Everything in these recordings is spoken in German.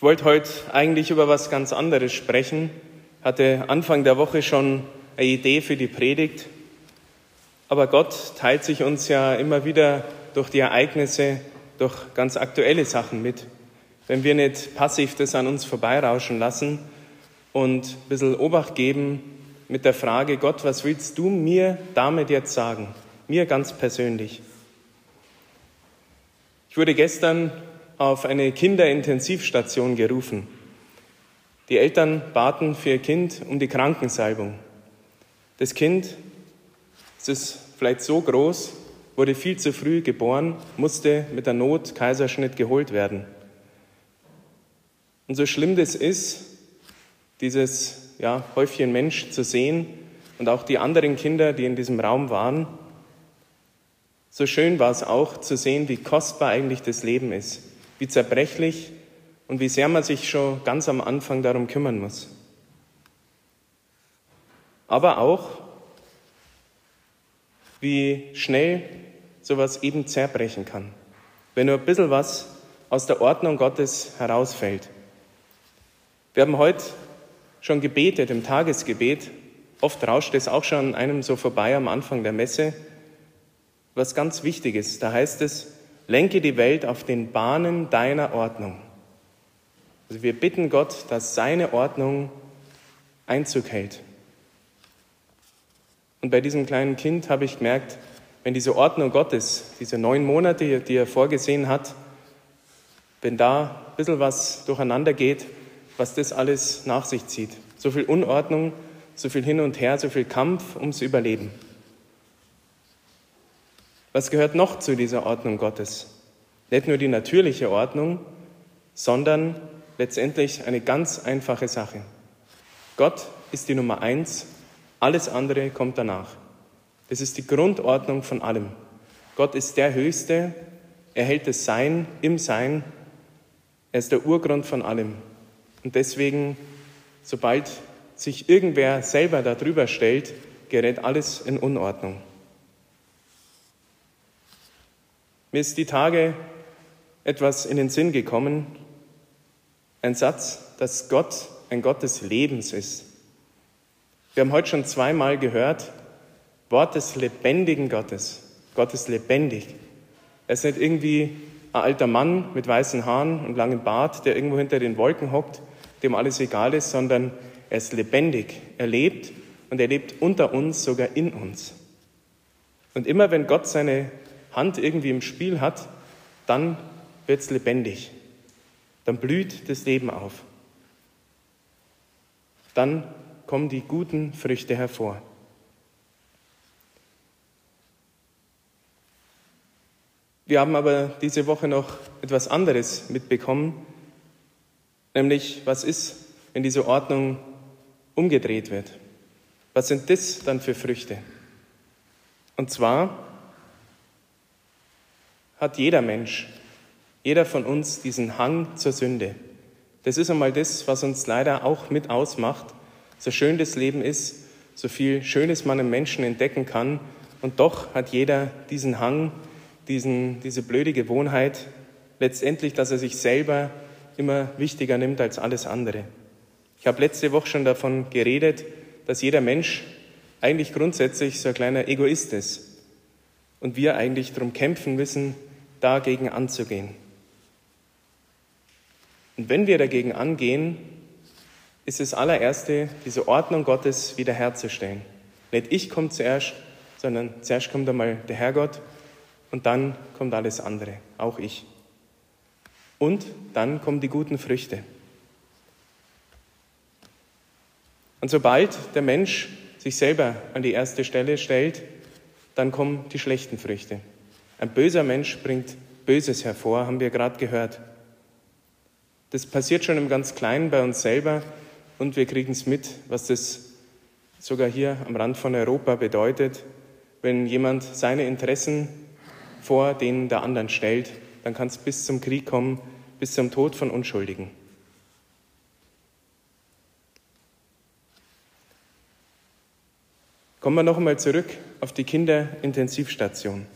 Ich wollte heute eigentlich über was ganz anderes sprechen, hatte Anfang der Woche schon eine Idee für die Predigt, aber Gott teilt sich uns ja immer wieder durch die Ereignisse, durch ganz aktuelle Sachen mit. Wenn wir nicht passiv das an uns vorbeirauschen lassen und ein bisschen Obacht geben mit der Frage, Gott, was willst du mir damit jetzt sagen? Mir ganz persönlich. Ich wurde gestern auf eine Kinderintensivstation gerufen. Die Eltern baten für ihr Kind um die Krankensalbung. Das Kind, es ist vielleicht so groß, wurde viel zu früh geboren, musste mit der Not Kaiserschnitt geholt werden. Und so schlimm das ist, dieses ja, Häufchen Mensch zu sehen und auch die anderen Kinder, die in diesem Raum waren, so schön war es auch zu sehen, wie kostbar eigentlich das Leben ist wie zerbrechlich und wie sehr man sich schon ganz am Anfang darum kümmern muss. Aber auch, wie schnell sowas eben zerbrechen kann, wenn nur ein bisschen was aus der Ordnung Gottes herausfällt. Wir haben heute schon gebetet im Tagesgebet. Oft rauscht es auch schon einem so vorbei am Anfang der Messe. Was ganz wichtig ist, da heißt es, Lenke die Welt auf den Bahnen deiner Ordnung. Also wir bitten Gott, dass seine Ordnung Einzug hält. Und bei diesem kleinen Kind habe ich gemerkt, wenn diese Ordnung Gottes, diese neun Monate, die er vorgesehen hat, wenn da ein bisschen was durcheinander geht, was das alles nach sich zieht. So viel Unordnung, so viel hin und her, so viel Kampf ums Überleben. Was gehört noch zu dieser Ordnung Gottes? Nicht nur die natürliche Ordnung, sondern letztendlich eine ganz einfache Sache. Gott ist die Nummer eins, alles andere kommt danach. Das ist die Grundordnung von allem. Gott ist der Höchste, er hält das Sein im Sein, er ist der Urgrund von allem. Und deswegen, sobald sich irgendwer selber darüber stellt, gerät alles in Unordnung. Mir ist die Tage etwas in den Sinn gekommen, ein Satz, dass Gott ein Gott des Lebens ist. Wir haben heute schon zweimal gehört, Wort des lebendigen Gottes. Gott ist lebendig. Er ist nicht irgendwie ein alter Mann mit weißen Haaren und langem Bart, der irgendwo hinter den Wolken hockt, dem alles egal ist, sondern er ist lebendig. Er lebt und er lebt unter uns, sogar in uns. Und immer wenn Gott seine Hand irgendwie im Spiel hat, dann wird es lebendig. Dann blüht das Leben auf. Dann kommen die guten Früchte hervor. Wir haben aber diese Woche noch etwas anderes mitbekommen, nämlich was ist, wenn diese Ordnung umgedreht wird? Was sind das dann für Früchte? Und zwar hat jeder Mensch, jeder von uns diesen Hang zur Sünde. Das ist einmal das, was uns leider auch mit ausmacht. So schön das Leben ist, so viel Schönes man im Menschen entdecken kann. Und doch hat jeder diesen Hang, diesen, diese blöde Gewohnheit, letztendlich, dass er sich selber immer wichtiger nimmt als alles andere. Ich habe letzte Woche schon davon geredet, dass jeder Mensch eigentlich grundsätzlich so ein kleiner Egoist ist und wir eigentlich darum kämpfen müssen, dagegen anzugehen. Und wenn wir dagegen angehen, ist das allererste, diese Ordnung Gottes wiederherzustellen. Nicht ich komme zuerst, sondern zuerst kommt einmal der Herrgott und dann kommt alles andere, auch ich. Und dann kommen die guten Früchte. Und sobald der Mensch sich selber an die erste Stelle stellt, dann kommen die schlechten Früchte. Ein böser Mensch bringt Böses hervor, haben wir gerade gehört. Das passiert schon im ganz Kleinen bei uns selber und wir kriegen es mit, was das sogar hier am Rand von Europa bedeutet. Wenn jemand seine Interessen vor denen der anderen stellt, dann kann es bis zum Krieg kommen, bis zum Tod von Unschuldigen. Kommen wir noch einmal zurück auf die Kinderintensivstation.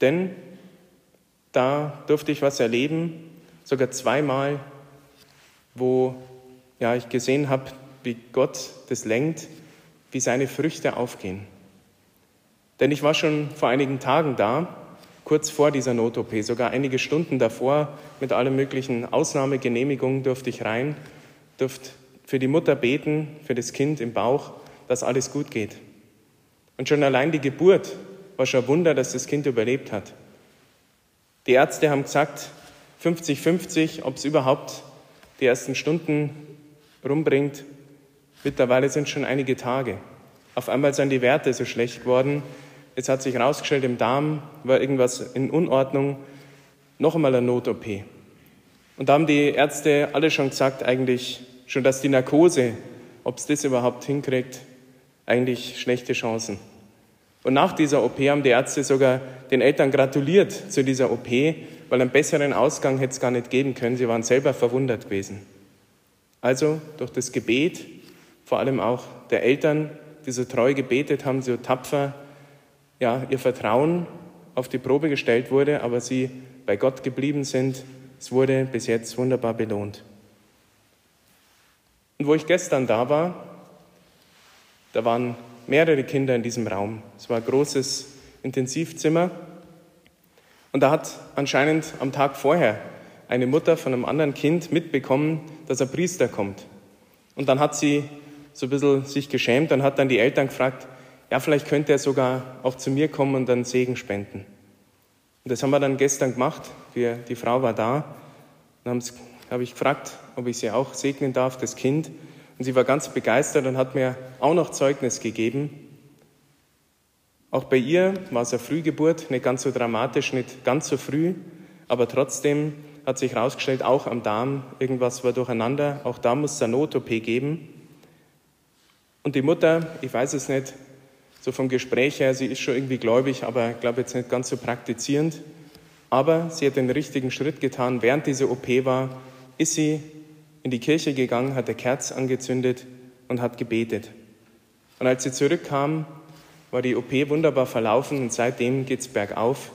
Denn da durfte ich was erleben, sogar zweimal, wo ja, ich gesehen habe, wie Gott das lenkt, wie seine Früchte aufgehen. Denn ich war schon vor einigen Tagen da, kurz vor dieser Not-OP, sogar einige Stunden davor, mit allen möglichen Ausnahmegenehmigungen durfte ich rein, durfte für die Mutter beten, für das Kind im Bauch, dass alles gut geht. Und schon allein die Geburt war schon ein Wunder, dass das Kind überlebt hat. Die Ärzte haben gesagt, 50-50, ob es überhaupt die ersten Stunden rumbringt. Mittlerweile sind schon einige Tage. Auf einmal sind die Werte so schlecht geworden. Es hat sich herausgestellt, im Darm war irgendwas in Unordnung. Noch einmal eine Not-OP. Und da haben die Ärzte alle schon gesagt, eigentlich schon, dass die Narkose, ob es das überhaupt hinkriegt, eigentlich schlechte Chancen. Und nach dieser OP haben die Ärzte sogar den Eltern gratuliert zu dieser OP, weil einen besseren Ausgang hätte es gar nicht geben können. Sie waren selber verwundert gewesen. Also durch das Gebet, vor allem auch der Eltern, die so treu gebetet haben, so tapfer, ja, ihr Vertrauen auf die Probe gestellt wurde, aber sie bei Gott geblieben sind. Es wurde bis jetzt wunderbar belohnt. Und wo ich gestern da war, da waren mehrere Kinder in diesem Raum. Es war ein großes Intensivzimmer. Und da hat anscheinend am Tag vorher eine Mutter von einem anderen Kind mitbekommen, dass ein Priester kommt. Und dann hat sie so ein bisschen sich geschämt und hat dann die Eltern gefragt, ja, vielleicht könnte er sogar auch zu mir kommen und dann Segen spenden. Und das haben wir dann gestern gemacht. Wir, die Frau war da. Dann habe ich gefragt, ob ich sie auch segnen darf, das Kind. Und sie war ganz begeistert und hat mir auch noch Zeugnis gegeben. Auch bei ihr war es eine Frühgeburt, nicht ganz so dramatisch, nicht ganz so früh, aber trotzdem hat sich herausgestellt, auch am Darm, irgendwas war durcheinander, auch da muss es eine Not-OP geben. Und die Mutter, ich weiß es nicht, so vom Gespräch her, sie ist schon irgendwie gläubig, aber ich glaube jetzt nicht ganz so praktizierend. Aber sie hat den richtigen Schritt getan. Während diese OP war, ist sie in die Kirche gegangen, hat der Kerz angezündet und hat gebetet. Und als sie zurückkam, war die OP wunderbar verlaufen und seitdem geht es bergauf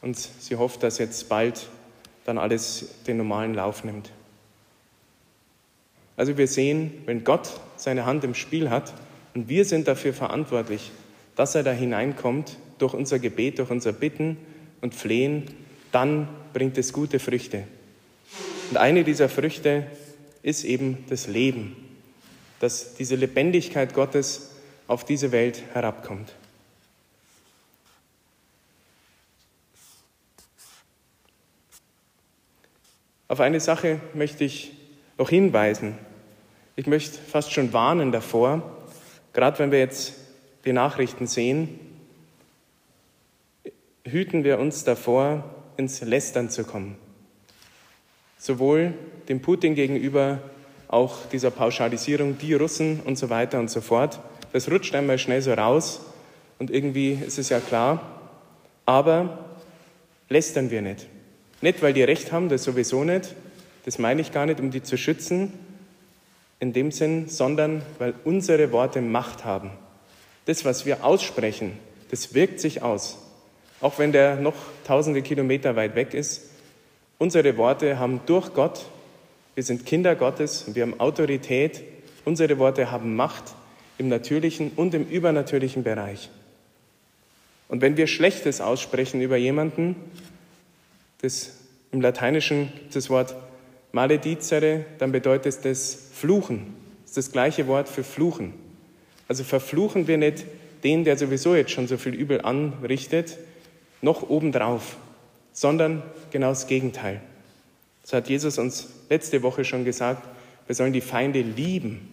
und sie hofft, dass jetzt bald dann alles den normalen Lauf nimmt. Also wir sehen, wenn Gott seine Hand im Spiel hat und wir sind dafür verantwortlich, dass er da hineinkommt durch unser Gebet, durch unser Bitten und Flehen, dann bringt es gute Früchte. Und eine dieser Früchte ist eben das Leben, dass diese Lebendigkeit Gottes auf diese Welt herabkommt. Auf eine Sache möchte ich noch hinweisen. Ich möchte fast schon warnen davor, gerade wenn wir jetzt die Nachrichten sehen, hüten wir uns davor, ins Lästern zu kommen sowohl dem Putin gegenüber, auch dieser Pauschalisierung, die Russen und so weiter und so fort. Das rutscht einmal schnell so raus und irgendwie ist es ja klar. Aber lästern wir nicht. Nicht, weil die Recht haben, das sowieso nicht. Das meine ich gar nicht, um die zu schützen, in dem Sinn, sondern weil unsere Worte Macht haben. Das, was wir aussprechen, das wirkt sich aus. Auch wenn der noch tausende Kilometer weit weg ist, Unsere Worte haben durch Gott, wir sind Kinder Gottes wir haben Autorität, unsere Worte haben Macht im natürlichen und im übernatürlichen Bereich. Und wenn wir Schlechtes aussprechen über jemanden, das, im Lateinischen gibt das Wort maledicere, dann bedeutet das Fluchen. Das ist das gleiche Wort für Fluchen. Also verfluchen wir nicht den, der sowieso jetzt schon so viel Übel anrichtet, noch obendrauf sondern genau das Gegenteil. Das hat Jesus uns letzte Woche schon gesagt. Wir sollen die Feinde lieben.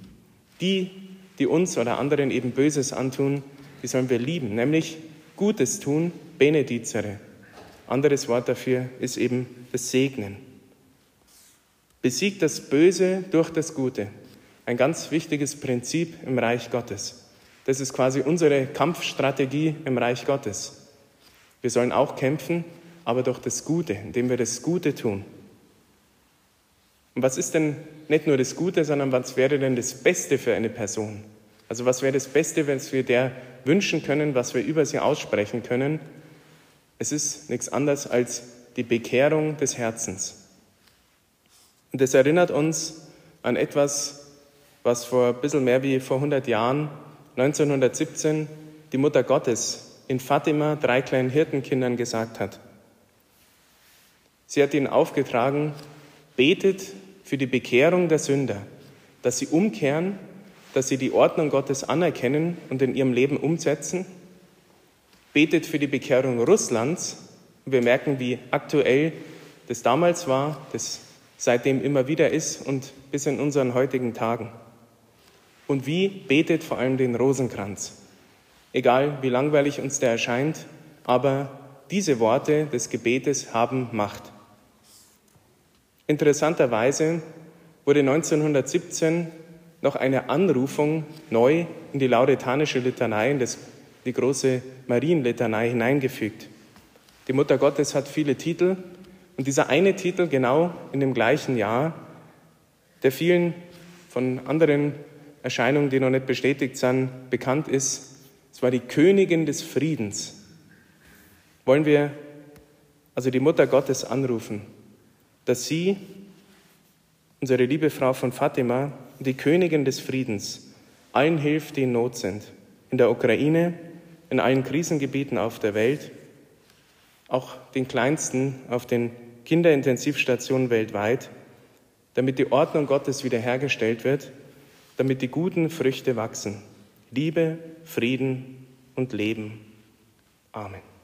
Die, die uns oder anderen eben Böses antun, die sollen wir lieben, nämlich Gutes tun, benedizere. Anderes Wort dafür ist eben das Segnen. Besiegt das Böse durch das Gute. Ein ganz wichtiges Prinzip im Reich Gottes. Das ist quasi unsere Kampfstrategie im Reich Gottes. Wir sollen auch kämpfen, aber durch das Gute, indem wir das Gute tun. Und was ist denn nicht nur das Gute, sondern was wäre denn das Beste für eine Person? Also was wäre das Beste, was wir der wünschen können, was wir über sie aussprechen können? Es ist nichts anderes als die Bekehrung des Herzens. Und es erinnert uns an etwas, was vor ein bisschen mehr wie vor 100 Jahren, 1917, die Mutter Gottes in Fatima drei kleinen Hirtenkindern gesagt hat. Sie hat ihnen aufgetragen, betet für die Bekehrung der Sünder, dass sie umkehren, dass sie die Ordnung Gottes anerkennen und in ihrem Leben umsetzen. Betet für die Bekehrung Russlands. Wir merken, wie aktuell das damals war, das seitdem immer wieder ist und bis in unseren heutigen Tagen. Und wie betet vor allem den Rosenkranz. Egal wie langweilig uns der erscheint, aber diese Worte des Gebetes haben Macht. Interessanterweise wurde 1917 noch eine Anrufung neu in die lauretanische Litanei, in das, die große Marienlitanei hineingefügt. Die Mutter Gottes hat viele Titel und dieser eine Titel genau in dem gleichen Jahr, der vielen von anderen Erscheinungen, die noch nicht bestätigt sind, bekannt ist, es war die Königin des Friedens. Wollen wir also die Mutter Gottes anrufen, dass sie, unsere liebe Frau von Fatima, die Königin des Friedens, allen hilft, die in Not sind, in der Ukraine, in allen Krisengebieten auf der Welt, auch den kleinsten auf den Kinderintensivstationen weltweit, damit die Ordnung Gottes wiederhergestellt wird, damit die guten Früchte wachsen. Liebe, Frieden und Leben. Amen.